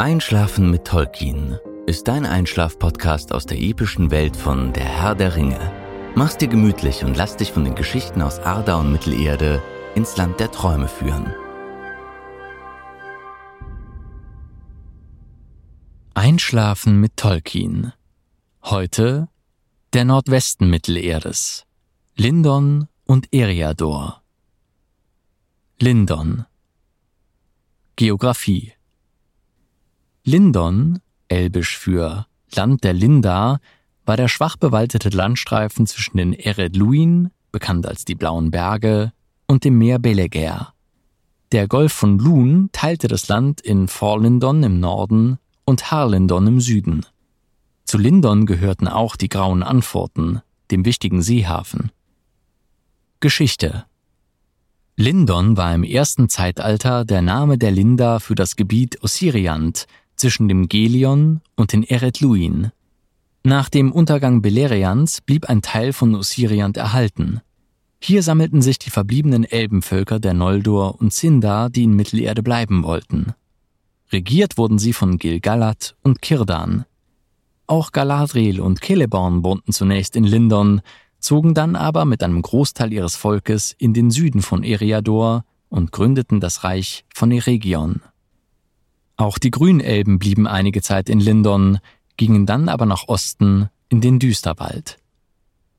Einschlafen mit Tolkien ist dein Einschlaf-Podcast aus der epischen Welt von Der Herr der Ringe. Mach's dir gemütlich und lass dich von den Geschichten aus Arda und Mittelerde ins Land der Träume führen. Einschlafen mit Tolkien. Heute der Nordwesten Mittelerdes. Lindon und Eriador. Lindon. Geographie. Lindon, elbisch für Land der Linda, war der schwach bewaldete Landstreifen zwischen den Eredluin, bekannt als die Blauen Berge, und dem Meer Belegaer. Der Golf von Lun teilte das Land in Forlindon im Norden und Harlindon im Süden. Zu Lindon gehörten auch die Grauen Anforten, dem wichtigen Seehafen. Geschichte Lindon war im ersten Zeitalter der Name der Linda für das Gebiet Ossiriant zwischen dem Gelion und den Eretluin. Nach dem Untergang Beleriands blieb ein Teil von Ossiriant erhalten. Hier sammelten sich die verbliebenen Elbenvölker der Noldor und Sindar, die in Mittelerde bleiben wollten. Regiert wurden sie von Gil-galad und Kirdan. Auch Galadriel und Celeborn wohnten zunächst in Lindon, zogen dann aber mit einem Großteil ihres Volkes in den Süden von Eriador und gründeten das Reich von Eregion. Auch die Grünelben blieben einige Zeit in Lindon, gingen dann aber nach Osten in den Düsterwald.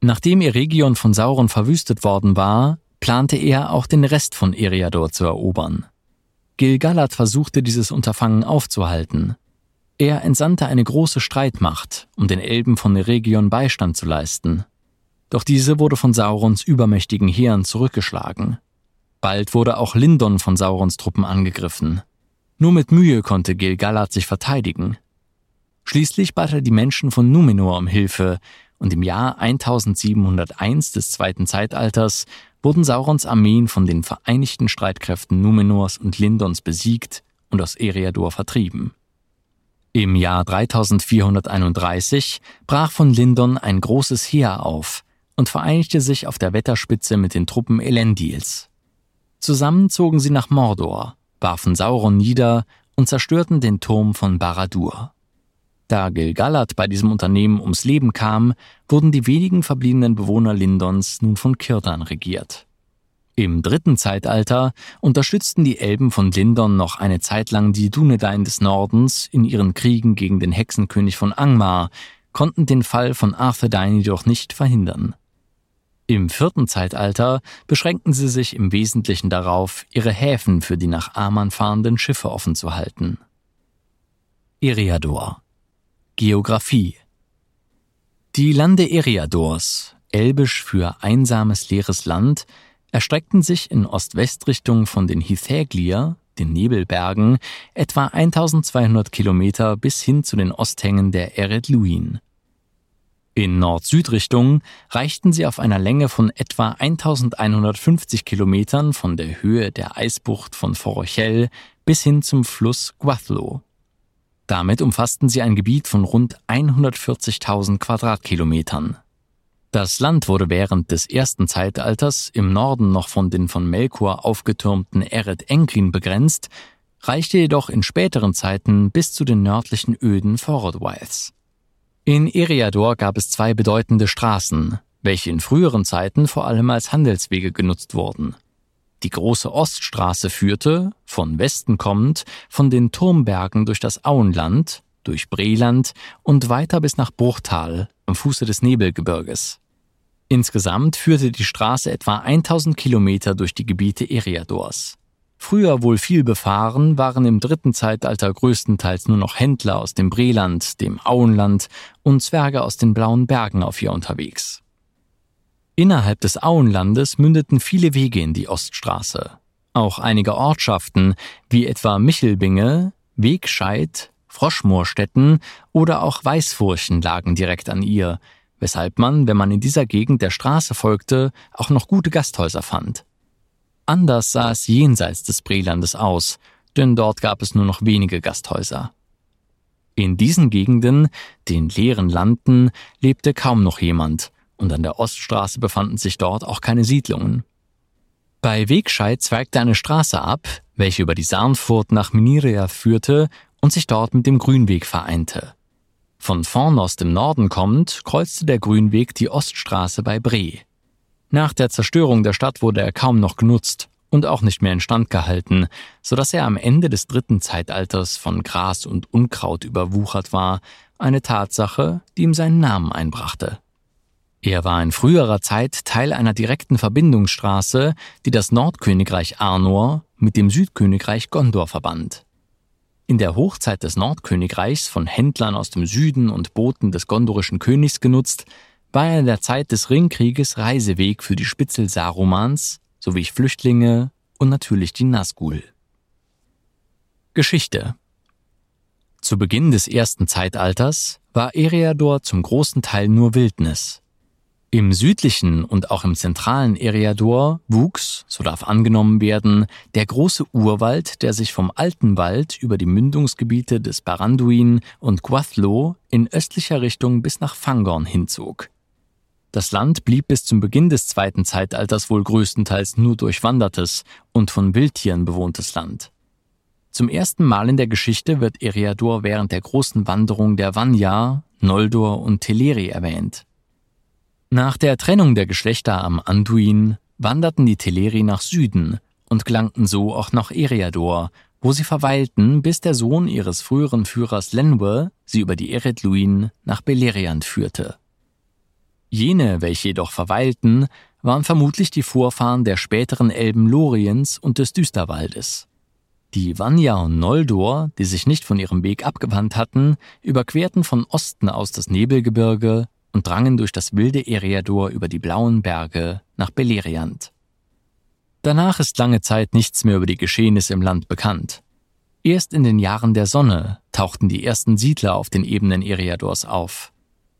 Nachdem Eregion von Sauron verwüstet worden war, plante er auch den Rest von Eriador zu erobern. Gil-galad versuchte dieses Unterfangen aufzuhalten. Er entsandte eine große Streitmacht, um den Elben von Eregion Beistand zu leisten. Doch diese wurde von Saurons übermächtigen Heeren zurückgeschlagen. Bald wurde auch Lindon von Saurons Truppen angegriffen. Nur mit Mühe konnte Gil-galad sich verteidigen. Schließlich bat er die Menschen von Numenor um Hilfe, und im Jahr 1701 des Zweiten Zeitalters wurden Saurons Armeen von den vereinigten Streitkräften Numenors und Lindons besiegt und aus Eriador vertrieben. Im Jahr 3431 brach von Lindon ein großes Heer auf und vereinigte sich auf der Wetterspitze mit den Truppen Elendils. Zusammen zogen sie nach Mordor, warfen Sauron nieder und zerstörten den Turm von Baradur. Da Gil-galad bei diesem Unternehmen ums Leben kam, wurden die wenigen verbliebenen Bewohner Lindons nun von Kirdan regiert. Im dritten Zeitalter unterstützten die Elben von Lindon noch eine Zeit lang die Dunedain des Nordens in ihren Kriegen gegen den Hexenkönig von Angmar, konnten den Fall von Arthedain jedoch nicht verhindern. Im vierten Zeitalter beschränkten sie sich im Wesentlichen darauf, ihre Häfen für die nach Aman fahrenden Schiffe offen zu halten. Eriador Geographie Die Lande Eriadors, elbisch für einsames leeres Land, erstreckten sich in Ost-West-Richtung von den Hithäglier, den Nebelbergen, etwa 1200 Kilometer bis hin zu den Osthängen der Eredluin. In Nord-Süd-Richtung reichten sie auf einer Länge von etwa 1150 Kilometern von der Höhe der Eisbucht von Forochel bis hin zum Fluss Guathlo. Damit umfassten sie ein Gebiet von rund 140.000 Quadratkilometern. Das Land wurde während des ersten Zeitalters im Norden noch von den von Melkor aufgetürmten Eret Enklin begrenzt, reichte jedoch in späteren Zeiten bis zu den nördlichen Öden Forodwaiths. In Eriador gab es zwei bedeutende Straßen, welche in früheren Zeiten vor allem als Handelswege genutzt wurden. Die große Oststraße führte, von Westen kommend, von den Turmbergen durch das Auenland, durch Breland und weiter bis nach Bruchtal am Fuße des Nebelgebirges. Insgesamt führte die Straße etwa 1000 Kilometer durch die Gebiete Eriadors. Früher wohl viel befahren, waren im dritten Zeitalter größtenteils nur noch Händler aus dem Breland, dem Auenland und Zwerge aus den blauen Bergen auf ihr unterwegs. Innerhalb des Auenlandes mündeten viele Wege in die Oststraße. Auch einige Ortschaften, wie etwa Michelbinge, Wegscheid, Froschmoorstetten oder auch Weißfurchen lagen direkt an ihr, weshalb man, wenn man in dieser Gegend der Straße folgte, auch noch gute Gasthäuser fand. Anders sah es jenseits des Brelandes aus, denn dort gab es nur noch wenige Gasthäuser. In diesen Gegenden, den leeren Landen, lebte kaum noch jemand, und an der Oststraße befanden sich dort auch keine Siedlungen. Bei Wegscheid zweigte eine Straße ab, welche über die Sarnfurt nach Minirea führte und sich dort mit dem Grünweg vereinte. Von vorn aus dem Norden kommend kreuzte der Grünweg die Oststraße bei Bre. Nach der Zerstörung der Stadt wurde er kaum noch genutzt und auch nicht mehr instand gehalten, so dass er am Ende des dritten Zeitalters von Gras und Unkraut überwuchert war, eine Tatsache, die ihm seinen Namen einbrachte. Er war in früherer Zeit Teil einer direkten Verbindungsstraße, die das Nordkönigreich Arnor mit dem Südkönigreich Gondor verband. In der Hochzeit des Nordkönigreichs von Händlern aus dem Süden und Booten des gondorischen Königs genutzt, war er in der Zeit des Ringkrieges Reiseweg für die Spitzel Sarumans sowie Flüchtlinge und natürlich die Nazgul. Geschichte Zu Beginn des ersten Zeitalters war Eriador zum großen Teil nur Wildnis. Im südlichen und auch im zentralen Eriador wuchs, so darf angenommen werden, der große Urwald, der sich vom Alten Wald über die Mündungsgebiete des Baranduin und Guathlo in östlicher Richtung bis nach Fangorn hinzog. Das Land blieb bis zum Beginn des zweiten Zeitalters wohl größtenteils nur durchwandertes und von Wildtieren bewohntes Land. Zum ersten Mal in der Geschichte wird Eriador während der großen Wanderung der Vanya, Noldor und Teleri erwähnt. Nach der Trennung der Geschlechter am Anduin wanderten die Teleri nach Süden und gelangten so auch nach Eriador, wo sie verweilten, bis der Sohn ihres früheren Führers Lenwe sie über die Eredluin nach Beleriand führte. Jene, welche jedoch verweilten, waren vermutlich die Vorfahren der späteren Elben Loriens und des Düsterwaldes. Die Vanya und Noldor, die sich nicht von ihrem Weg abgewandt hatten, überquerten von Osten aus das Nebelgebirge und drangen durch das wilde Eriador über die blauen Berge nach Beleriand. Danach ist lange Zeit nichts mehr über die Geschehnisse im Land bekannt. Erst in den Jahren der Sonne tauchten die ersten Siedler auf den Ebenen Eriadors auf.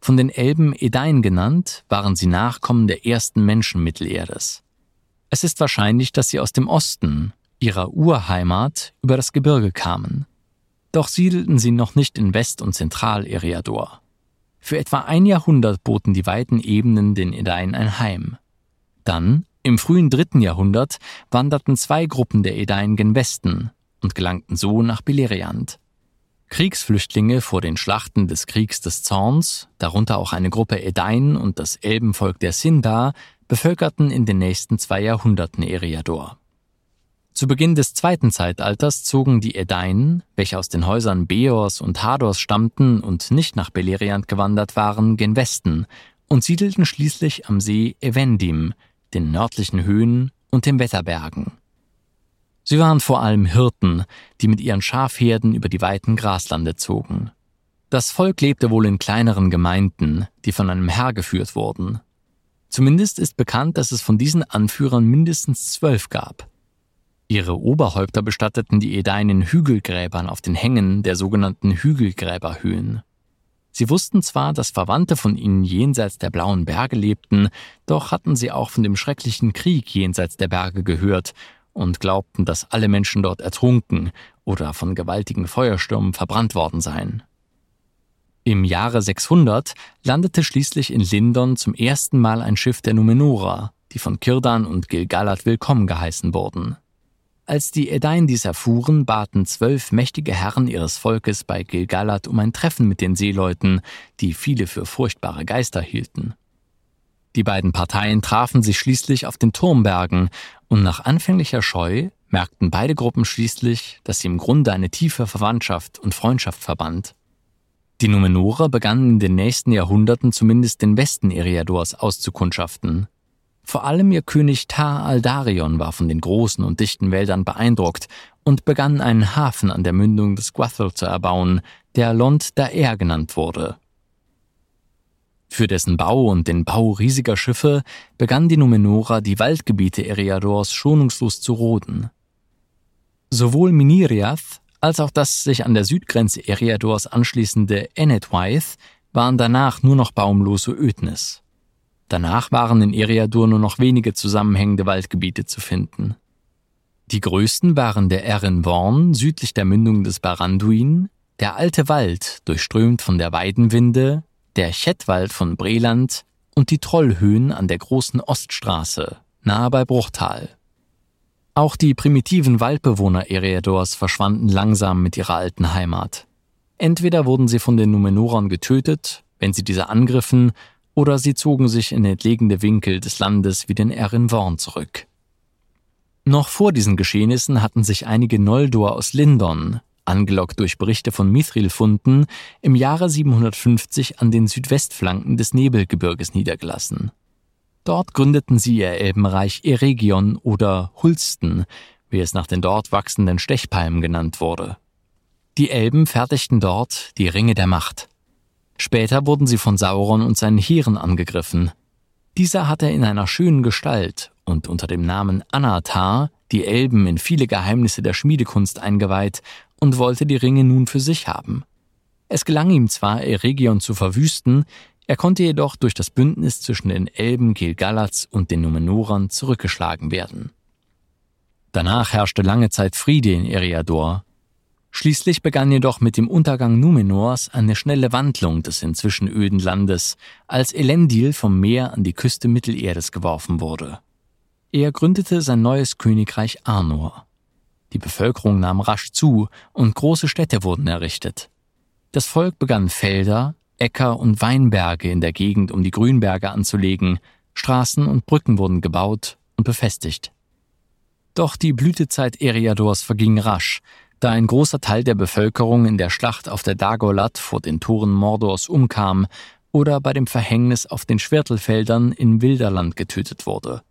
Von den Elben Edain genannt, waren sie Nachkommen der ersten Menschen Mittelerdes. Es ist wahrscheinlich, dass sie aus dem Osten, ihrer Urheimat, über das Gebirge kamen. Doch siedelten sie noch nicht in West- und Zentraleriador. Für etwa ein Jahrhundert boten die weiten Ebenen den Edain ein Heim. Dann, im frühen dritten Jahrhundert, wanderten zwei Gruppen der Edain gen Westen und gelangten so nach Beleriand. Kriegsflüchtlinge vor den Schlachten des Kriegs des Zorns, darunter auch eine Gruppe Edain und das Elbenvolk der Sindar, bevölkerten in den nächsten zwei Jahrhunderten Eriador. Zu Beginn des zweiten Zeitalters zogen die Edain, welche aus den Häusern Beors und Hadors stammten und nicht nach Beleriand gewandert waren, gen Westen und siedelten schließlich am See Evendim, den nördlichen Höhen und den Wetterbergen. Sie waren vor allem Hirten, die mit ihren Schafherden über die weiten Graslande zogen. Das Volk lebte wohl in kleineren Gemeinden, die von einem Herr geführt wurden. Zumindest ist bekannt, dass es von diesen Anführern mindestens zwölf gab. Ihre Oberhäupter bestatteten die Edain in Hügelgräbern auf den Hängen der sogenannten Hügelgräberhöhen. Sie wussten zwar, dass Verwandte von ihnen jenseits der blauen Berge lebten, doch hatten sie auch von dem schrecklichen Krieg jenseits der Berge gehört und glaubten, dass alle Menschen dort ertrunken oder von gewaltigen Feuerstürmen verbrannt worden seien. Im Jahre 600 landete schließlich in Lindon zum ersten Mal ein Schiff der Numenora, die von Kirdan und Gilgalad willkommen geheißen wurden. Als die Edain dies erfuhren, baten zwölf mächtige Herren ihres Volkes bei Gilgalad um ein Treffen mit den Seeleuten, die viele für furchtbare Geister hielten. Die beiden Parteien trafen sich schließlich auf den Turmbergen und nach anfänglicher Scheu merkten beide Gruppen schließlich, dass sie im Grunde eine tiefe Verwandtschaft und Freundschaft verband. Die Numenorer begannen in den nächsten Jahrhunderten zumindest den Westen Eriadors auszukundschaften. Vor allem ihr König Tar Aldarion war von den großen und dichten Wäldern beeindruckt und begann einen Hafen an der Mündung des Guathel zu erbauen, der Lond Daer genannt wurde. Für dessen Bau und den Bau riesiger Schiffe begann die Numenora die Waldgebiete Eriadors schonungslos zu roden. Sowohl Miniriath als auch das sich an der Südgrenze Eriadors anschließende Enetwaith waren danach nur noch baumlose Ödnis. Danach waren in Eriadur nur noch wenige zusammenhängende Waldgebiete zu finden. Die größten waren der Erin Worn südlich der Mündung des Baranduin, der alte Wald, durchströmt von der Weidenwinde, der Chetwald von Breland und die Trollhöhen an der großen Oststraße, nahe bei Bruchtal. Auch die primitiven Waldbewohner Eriadors verschwanden langsam mit ihrer alten Heimat. Entweder wurden sie von den Numenorern getötet, wenn sie diese angriffen, oder sie zogen sich in entlegene Winkel des Landes wie den Erin Worn zurück. Noch vor diesen Geschehnissen hatten sich einige Noldor aus Lindon, angelockt durch Berichte von Mithril-Funden, im Jahre 750 an den Südwestflanken des Nebelgebirges niedergelassen. Dort gründeten sie ihr Elbenreich Eregion oder Hulsten, wie es nach den dort wachsenden Stechpalmen genannt wurde. Die Elben fertigten dort die Ringe der Macht. Später wurden sie von Sauron und seinen Heeren angegriffen. Dieser hatte in einer schönen Gestalt und unter dem Namen Anatar die Elben in viele Geheimnisse der Schmiedekunst eingeweiht und wollte die Ringe nun für sich haben. Es gelang ihm zwar, Eregion zu verwüsten, er konnte jedoch durch das Bündnis zwischen den Elben Gilgalats und den Numenorern zurückgeschlagen werden. Danach herrschte lange Zeit Friede in Eriador, Schließlich begann jedoch mit dem Untergang Numenors eine schnelle Wandlung des inzwischen öden Landes, als Elendil vom Meer an die Küste Mittelerdes geworfen wurde. Er gründete sein neues Königreich Arnor. Die Bevölkerung nahm rasch zu und große Städte wurden errichtet. Das Volk begann Felder, Äcker und Weinberge in der Gegend um die Grünberge anzulegen, Straßen und Brücken wurden gebaut und befestigt. Doch die Blütezeit Eriadors verging rasch, da ein großer Teil der Bevölkerung in der Schlacht auf der Dagolat vor den Toren Mordors umkam oder bei dem Verhängnis auf den Schwertelfeldern in Wilderland getötet wurde.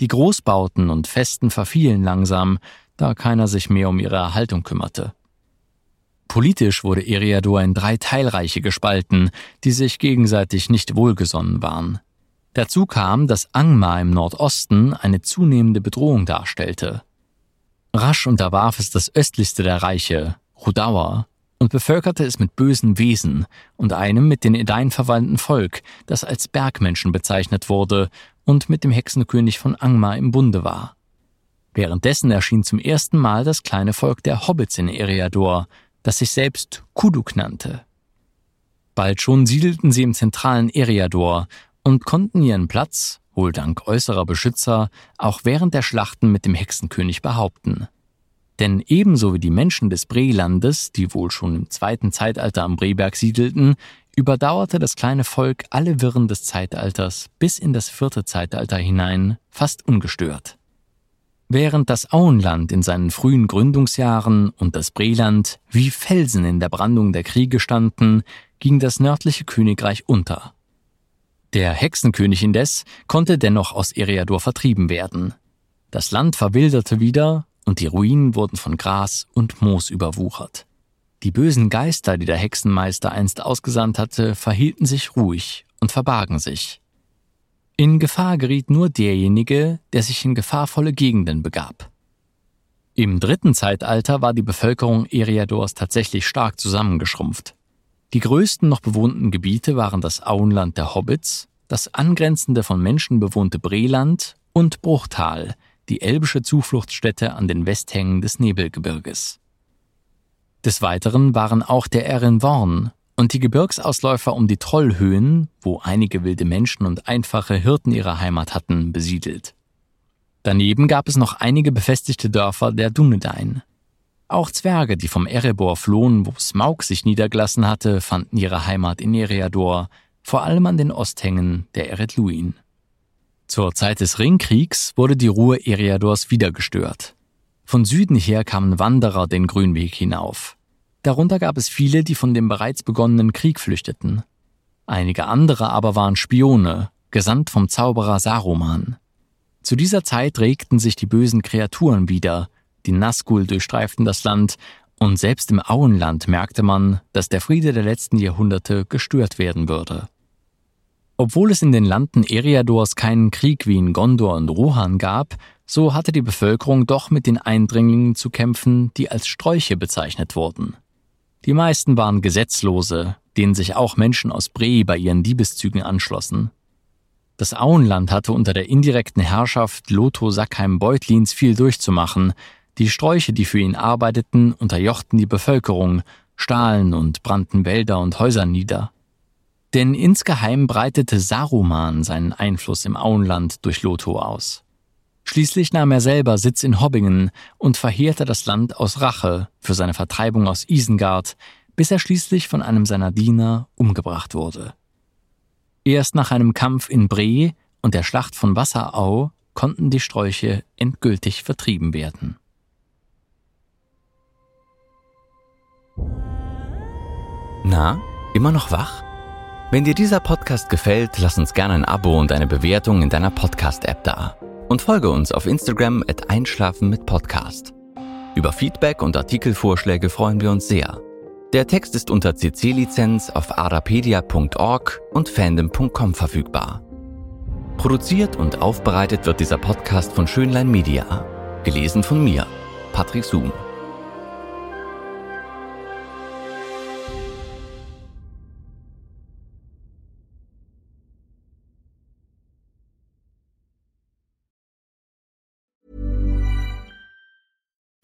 Die Großbauten und Festen verfielen langsam, da keiner sich mehr um ihre Erhaltung kümmerte. Politisch wurde Eriador in drei Teilreiche gespalten, die sich gegenseitig nicht wohlgesonnen waren. Dazu kam, dass Angmar im Nordosten eine zunehmende Bedrohung darstellte. Rasch unterwarf es das östlichste der Reiche, Rudawa, und bevölkerte es mit bösen Wesen und einem mit den Edain verwandten Volk, das als Bergmenschen bezeichnet wurde und mit dem Hexenkönig von Angmar im Bunde war. Währenddessen erschien zum ersten Mal das kleine Volk der Hobbits in Eriador, das sich selbst Kuduk nannte. Bald schon siedelten sie im zentralen Eriador und konnten ihren Platz, wohl dank äußerer Beschützer, auch während der Schlachten mit dem Hexenkönig behaupten. Denn ebenso wie die Menschen des Brelandes, die wohl schon im zweiten Zeitalter am Breberg siedelten, überdauerte das kleine Volk alle Wirren des Zeitalters bis in das vierte Zeitalter hinein fast ungestört. Während das Auenland in seinen frühen Gründungsjahren und das Breland wie Felsen in der Brandung der Kriege standen, ging das nördliche Königreich unter. Der Hexenkönig indes konnte dennoch aus Eriador vertrieben werden. Das Land verwilderte wieder und die Ruinen wurden von Gras und Moos überwuchert. Die bösen Geister, die der Hexenmeister einst ausgesandt hatte, verhielten sich ruhig und verbargen sich. In Gefahr geriet nur derjenige, der sich in gefahrvolle Gegenden begab. Im dritten Zeitalter war die Bevölkerung Eriadors tatsächlich stark zusammengeschrumpft. Die größten noch bewohnten Gebiete waren das Auenland der Hobbits, das angrenzende von Menschen bewohnte Breland und Bruchtal, die elbische Zufluchtsstätte an den Westhängen des Nebelgebirges. Des Weiteren waren auch der Erinworn und die Gebirgsausläufer um die Trollhöhen, wo einige wilde Menschen und einfache Hirten ihre Heimat hatten, besiedelt. Daneben gab es noch einige befestigte Dörfer der Dunedain, auch Zwerge, die vom Erebor flohen, wo Smaug sich niedergelassen hatte, fanden ihre Heimat in Eriador, vor allem an den Osthängen der Eredluin. Zur Zeit des Ringkriegs wurde die Ruhe Eriadors wieder gestört. Von Süden her kamen Wanderer den Grünweg hinauf. Darunter gab es viele, die von dem bereits begonnenen Krieg flüchteten. Einige andere aber waren Spione gesandt vom Zauberer Saruman. Zu dieser Zeit regten sich die bösen Kreaturen wieder, die Nazgul durchstreiften das Land, und selbst im Auenland merkte man, dass der Friede der letzten Jahrhunderte gestört werden würde. Obwohl es in den Landen Eriadors keinen Krieg wie in Gondor und Rohan gab, so hatte die Bevölkerung doch mit den Eindringlingen zu kämpfen, die als Strolche bezeichnet wurden. Die meisten waren Gesetzlose, denen sich auch Menschen aus Bree bei ihren Diebeszügen anschlossen. Das Auenland hatte unter der indirekten Herrschaft Lotho Sackheim Beutlins viel durchzumachen. Die Sträuche, die für ihn arbeiteten, unterjochten die Bevölkerung, stahlen und brannten Wälder und Häuser nieder. Denn insgeheim breitete Saruman seinen Einfluss im Auenland durch Lotho aus. Schließlich nahm er selber Sitz in Hobbingen und verheerte das Land aus Rache für seine Vertreibung aus Isengard, bis er schließlich von einem seiner Diener umgebracht wurde. Erst nach einem Kampf in Bree und der Schlacht von Wasserau konnten die Sträuche endgültig vertrieben werden. Na, immer noch wach? Wenn dir dieser Podcast gefällt, lass uns gerne ein Abo und eine Bewertung in deiner Podcast-App da. Und folge uns auf Instagram at Einschlafen mit Podcast. Über Feedback und Artikelvorschläge freuen wir uns sehr. Der Text ist unter CC-Lizenz auf arapedia.org und fandom.com verfügbar. Produziert und aufbereitet wird dieser Podcast von Schönlein Media. Gelesen von mir, Patrick Zoom.